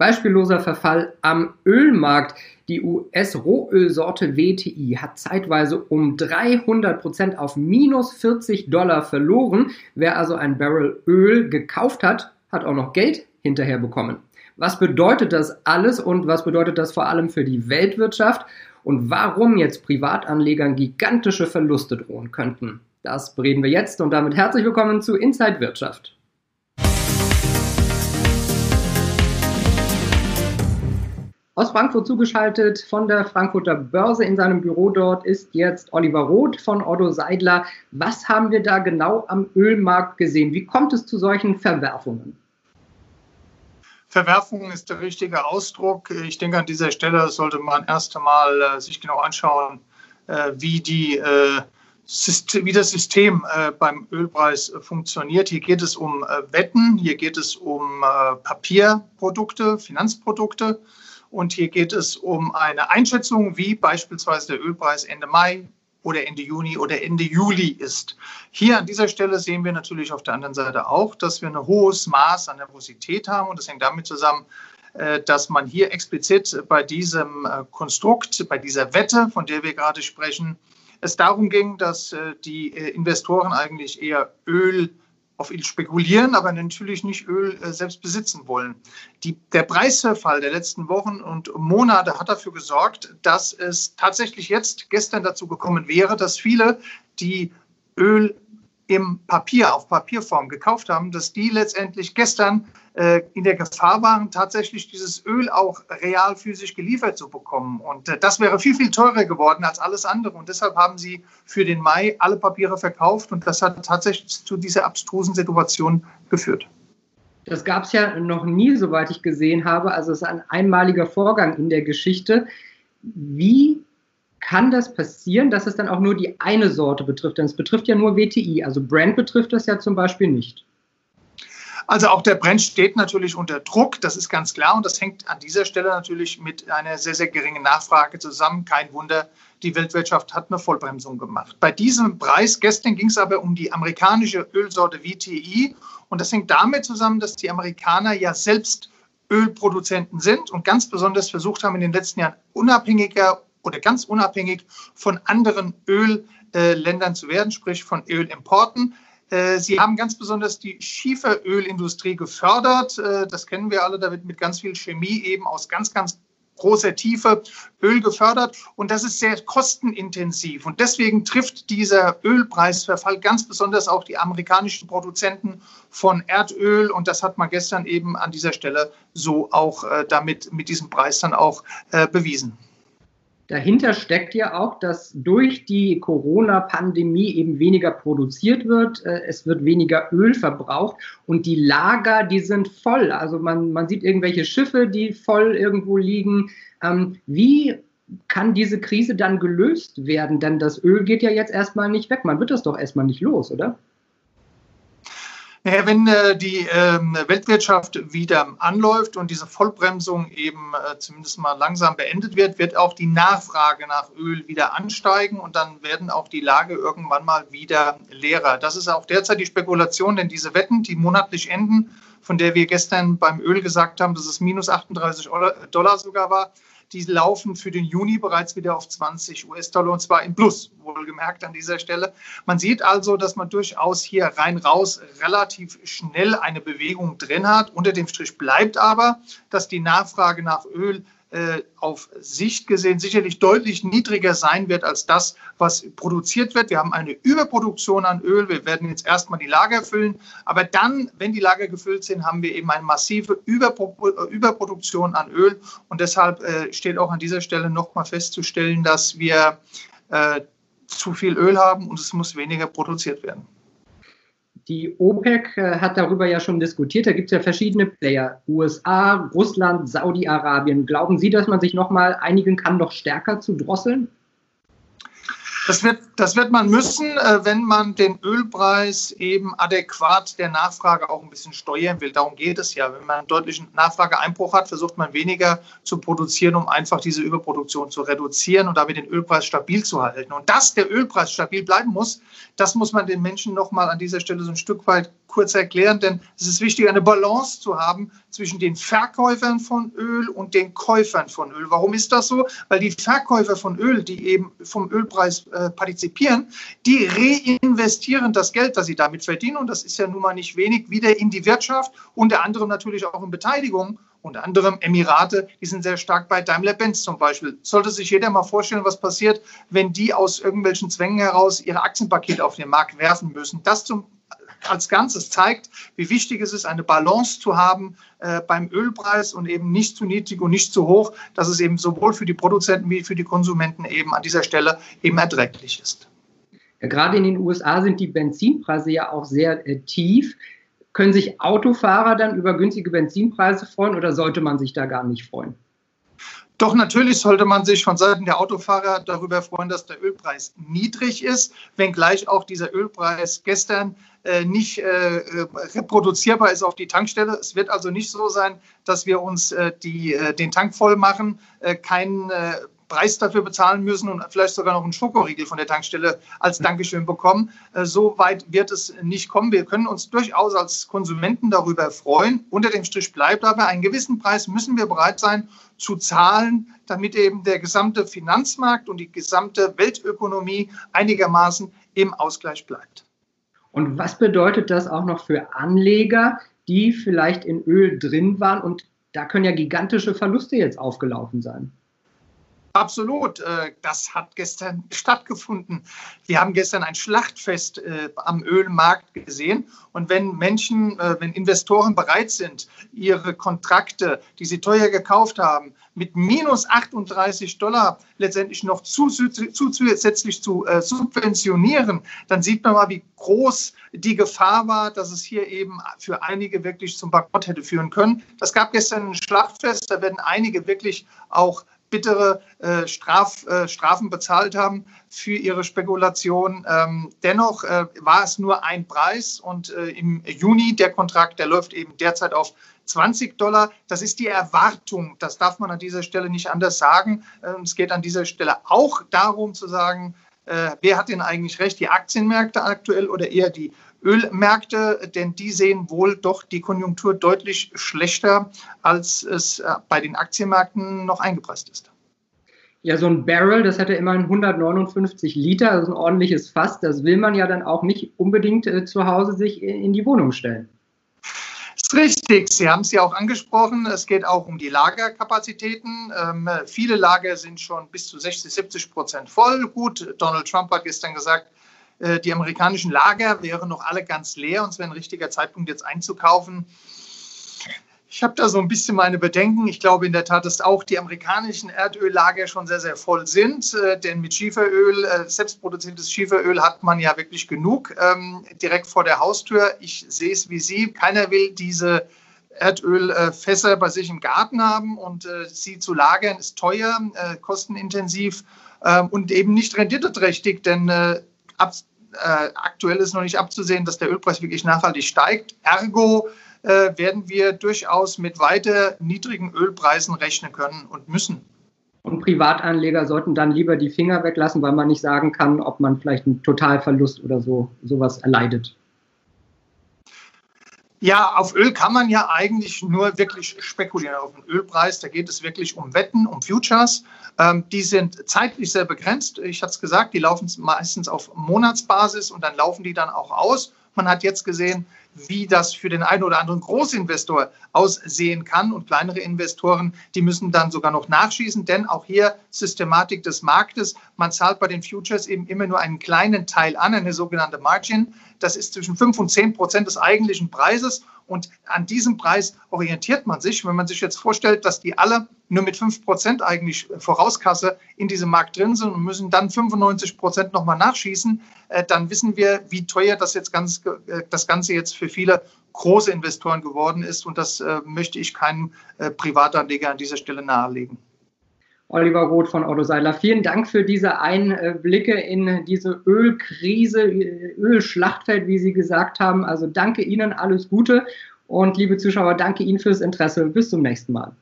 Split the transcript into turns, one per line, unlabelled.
Beispielloser Verfall am Ölmarkt. Die US-Rohölsorte WTI hat zeitweise um 300 Prozent auf minus 40 Dollar verloren. Wer also ein Barrel Öl gekauft hat, hat auch noch Geld hinterher bekommen. Was bedeutet das alles und was bedeutet das vor allem für die Weltwirtschaft und warum jetzt Privatanlegern gigantische Verluste drohen könnten? Das bereden wir jetzt und damit herzlich willkommen zu Inside Wirtschaft. Aus Frankfurt zugeschaltet von der Frankfurter Börse in seinem Büro dort ist jetzt Oliver Roth von Otto Seidler. Was haben wir da genau am Ölmarkt gesehen? Wie kommt es zu solchen Verwerfungen?
Verwerfung ist der richtige Ausdruck. Ich denke, an dieser Stelle sollte man erst einmal äh, sich genau anschauen, äh, wie, die, äh, wie das System äh, beim Ölpreis funktioniert. Hier geht es um äh, Wetten, hier geht es um äh, Papierprodukte, Finanzprodukte. Und hier geht es um eine Einschätzung, wie beispielsweise der Ölpreis Ende Mai oder Ende Juni oder Ende Juli ist. Hier an dieser Stelle sehen wir natürlich auf der anderen Seite auch, dass wir ein hohes Maß an Nervosität haben. Und das hängt damit zusammen, äh, dass man hier explizit bei diesem äh, Konstrukt, bei dieser Wette, von der wir gerade sprechen, es darum ging, dass äh, die Investoren eigentlich eher Öl auf ihn spekulieren, aber natürlich nicht Öl äh, selbst besitzen wollen. Die, der Preisverfall der letzten Wochen und Monate hat dafür gesorgt, dass es tatsächlich jetzt gestern dazu gekommen wäre, dass viele, die Öl im Papier, auf Papierform gekauft haben, dass die letztendlich gestern äh, in der Gefahr waren, tatsächlich dieses Öl auch real physisch geliefert zu bekommen. Und äh, das wäre viel, viel teurer geworden als alles andere. Und deshalb haben sie für den Mai alle Papiere verkauft. Und das hat tatsächlich zu dieser abstrusen Situation geführt.
Das gab es ja noch nie, soweit ich gesehen habe. Also es ist ein einmaliger Vorgang in der Geschichte. Wie kann das passieren, dass es dann auch nur die eine Sorte betrifft? Denn es betrifft ja nur WTI. Also Brand betrifft das ja zum Beispiel nicht.
Also auch der Brand steht natürlich unter Druck, das ist ganz klar. Und das hängt an dieser Stelle natürlich mit einer sehr, sehr geringen Nachfrage zusammen. Kein Wunder, die Weltwirtschaft hat eine Vollbremsung gemacht. Bei diesem Preis gestern ging es aber um die amerikanische Ölsorte WTI. Und das hängt damit zusammen, dass die Amerikaner ja selbst Ölproduzenten sind und ganz besonders versucht haben, in den letzten Jahren unabhängiger oder ganz unabhängig von anderen Ölländern zu werden, sprich von Ölimporten. Äh, sie haben ganz besonders die Schieferölindustrie gefördert. Äh, das kennen wir alle, da wird mit ganz viel Chemie eben aus ganz, ganz großer Tiefe Öl gefördert und das ist sehr kostenintensiv und deswegen trifft dieser Ölpreisverfall ganz besonders auch die amerikanischen Produzenten von Erdöl und das hat man gestern eben an dieser Stelle so auch äh, damit mit diesem Preis dann auch bewiesen.
Dahinter steckt ja auch, dass durch die Corona-Pandemie eben weniger produziert wird, äh, es wird weniger Öl verbraucht und die Lager, die sind voll. Also man, man sieht irgendwelche Schiffe, die voll irgendwo liegen. Ähm, wie kann diese Krise dann gelöst werden? Denn das Öl geht ja jetzt erstmal nicht weg. Man wird das doch erstmal nicht los, oder?
Naja, wenn äh, die äh, Weltwirtschaft wieder anläuft und diese Vollbremsung eben äh, zumindest mal langsam beendet wird, wird auch die Nachfrage nach Öl wieder ansteigen und dann werden auch die Lage irgendwann mal wieder leerer. Das ist auch derzeit die Spekulation, denn diese Wetten, die monatlich enden, von der wir gestern beim Öl gesagt haben, dass es minus 38 Dollar sogar war, die laufen für den Juni bereits wieder auf 20 US-Dollar und zwar im Plus, wohlgemerkt an dieser Stelle. Man sieht also, dass man durchaus hier rein raus relativ schnell eine Bewegung drin hat. Unter dem Strich bleibt aber, dass die Nachfrage nach Öl auf Sicht gesehen sicherlich deutlich niedriger sein wird als das, was produziert wird. Wir haben eine Überproduktion an Öl. Wir werden jetzt erstmal die Lager füllen. Aber dann, wenn die Lager gefüllt sind, haben wir eben eine massive äh, Überproduktion an Öl. Und deshalb äh, steht auch an dieser Stelle nochmal festzustellen, dass wir äh, zu viel Öl haben und es muss weniger produziert werden.
Die OPEC äh, hat darüber ja schon diskutiert. Da gibt es ja verschiedene Player. USA, Russland, Saudi-Arabien. Glauben Sie, dass man sich nochmal einigen kann, noch stärker zu drosseln?
Das wird, das wird man müssen, äh, wenn man den Ölpreis eben adäquat der Nachfrage auch ein bisschen steuern will. Darum geht es ja. Wenn man einen deutlichen Nachfrageeinbruch hat, versucht man weniger zu produzieren, um einfach diese Überproduktion zu reduzieren und damit den Ölpreis stabil zu halten. Und dass der Ölpreis stabil bleiben muss, das muss man den Menschen nochmal an dieser Stelle so ein Stück weit kurz erklären, denn es ist wichtig, eine Balance zu haben zwischen den Verkäufern von Öl und den Käufern von Öl. Warum ist das so? Weil die Verkäufer von Öl, die eben vom Ölpreis äh, partizipieren, die reinvestieren das Geld, das sie damit verdienen, und das ist ja nun mal nicht wenig, wieder in die Wirtschaft, unter anderem natürlich auch in Beteiligung unter anderem Emirate, die sind sehr stark bei Daimler-Benz zum Beispiel. Sollte sich jeder mal vorstellen, was passiert, wenn die aus irgendwelchen Zwängen heraus ihre Aktienpakete auf den Markt werfen müssen. Das zum, als Ganzes zeigt, wie wichtig es ist, eine Balance zu haben äh, beim Ölpreis und eben nicht zu niedrig und nicht zu hoch, dass es eben sowohl für die Produzenten wie für die Konsumenten eben an dieser Stelle eben erträglich ist.
Ja, gerade in den USA sind die Benzinpreise ja auch sehr äh, tief. Können sich Autofahrer dann über günstige Benzinpreise freuen oder sollte man sich da gar nicht freuen?
Doch natürlich sollte man sich von Seiten der Autofahrer darüber freuen, dass der Ölpreis niedrig ist, wenngleich auch dieser Ölpreis gestern äh, nicht äh, reproduzierbar ist auf die Tankstelle. Es wird also nicht so sein, dass wir uns äh, die, äh, den Tank voll machen, äh, keinen äh, Preis dafür bezahlen müssen und vielleicht sogar noch einen Schokoriegel von der Tankstelle als Dankeschön bekommen. Äh, so weit wird es nicht kommen. Wir können uns durchaus als Konsumenten darüber freuen. Unter dem Strich bleibt aber, einen gewissen Preis müssen wir bereit sein zu zahlen, damit eben der gesamte Finanzmarkt und die gesamte Weltökonomie einigermaßen im Ausgleich bleibt.
Und was bedeutet das auch noch für Anleger, die vielleicht in Öl drin waren und da können ja gigantische Verluste jetzt aufgelaufen sein?
Absolut, äh, das hat gestern stattgefunden. Wir haben gestern ein Schlachtfest äh, am Ölmarkt gesehen. Und wenn Menschen, äh, wenn Investoren bereit sind, ihre Kontrakte, die sie teuer gekauft haben, mit minus 38 Dollar letztendlich noch zusätzlich zu subventionieren, dann sieht man mal, wie groß die Gefahr war, dass es hier eben für einige wirklich zum Bankrott hätte führen können. Das gab gestern ein Schlachtfest, da werden einige wirklich auch bittere äh, Straf, äh, Strafen bezahlt haben für ihre Spekulation. Ähm, dennoch äh, war es nur ein Preis und äh, im Juni der Kontrakt, der läuft eben derzeit auf 20 Dollar. Das ist die Erwartung. Das darf man an dieser Stelle nicht anders sagen. Ähm, es geht an dieser Stelle auch darum zu sagen, äh, wer hat denn eigentlich recht, die Aktienmärkte aktuell oder eher die Ölmärkte, denn die sehen wohl doch die Konjunktur deutlich schlechter, als es äh, bei den Aktienmärkten noch eingepresst ist.
Ja, so ein Barrel, das hätte immerhin 159 Liter, also ein ordentliches Fass. Das will man ja dann auch nicht unbedingt äh, zu Hause sich in die Wohnung stellen.
Richtig, Sie haben es ja auch angesprochen. Es geht auch um die Lagerkapazitäten. Ähm, viele Lager sind schon bis zu 60, 70 Prozent voll. Gut, Donald Trump hat gestern gesagt, äh, die amerikanischen Lager wären noch alle ganz leer und es wäre ein richtiger Zeitpunkt, jetzt einzukaufen. Ich habe da so ein bisschen meine Bedenken. Ich glaube in der Tat, dass auch die amerikanischen Erdöllager schon sehr, sehr voll sind. Äh, denn mit Schieferöl, äh, selbstproduziertes Schieferöl hat man ja wirklich genug ähm, direkt vor der Haustür. Ich sehe es wie Sie. Keiner will diese Erdölfässer bei sich im Garten haben und sie zu lagern ist teuer, kostenintensiv ähm, und eben nicht renditeträchtig, denn ab, äh, aktuell ist noch nicht abzusehen, dass der Ölpreis wirklich nachhaltig steigt. Ergo äh, werden wir durchaus mit weiter niedrigen Ölpreisen rechnen können und müssen.
Und Privatanleger sollten dann lieber die Finger weglassen, weil man nicht sagen kann, ob man vielleicht einen Totalverlust oder so sowas erleidet.
Ja, auf Öl kann man ja eigentlich nur wirklich spekulieren. Auf den Ölpreis, da geht es wirklich um Wetten, um Futures. Ähm, die sind zeitlich sehr begrenzt. Ich hatte es gesagt, die laufen meistens auf Monatsbasis und dann laufen die dann auch aus. Man hat jetzt gesehen, wie das für den einen oder anderen Großinvestor aussehen kann. Und kleinere Investoren, die müssen dann sogar noch nachschießen, denn auch hier Systematik des Marktes. Man zahlt bei den Futures eben immer nur einen kleinen Teil an, eine sogenannte Margin. Das ist zwischen 5 und 10 Prozent des eigentlichen Preises. Und an diesem Preis orientiert man sich. Wenn man sich jetzt vorstellt, dass die alle nur mit 5 Prozent eigentlich Vorauskasse in diesem Markt drin sind und müssen dann 95 Prozent nochmal nachschießen, äh, dann wissen wir, wie teuer das jetzt ganz, äh, das Ganze jetzt für viele große Investoren geworden ist. Und das äh, möchte ich keinem Privatanleger an dieser Stelle nahelegen.
Oliver Roth von Otto Seiler. Vielen Dank für diese Einblicke in diese Ölkrise, Ölschlachtfeld, wie Sie gesagt haben. Also danke Ihnen, alles Gute und liebe Zuschauer, danke Ihnen fürs Interesse. Bis zum nächsten Mal.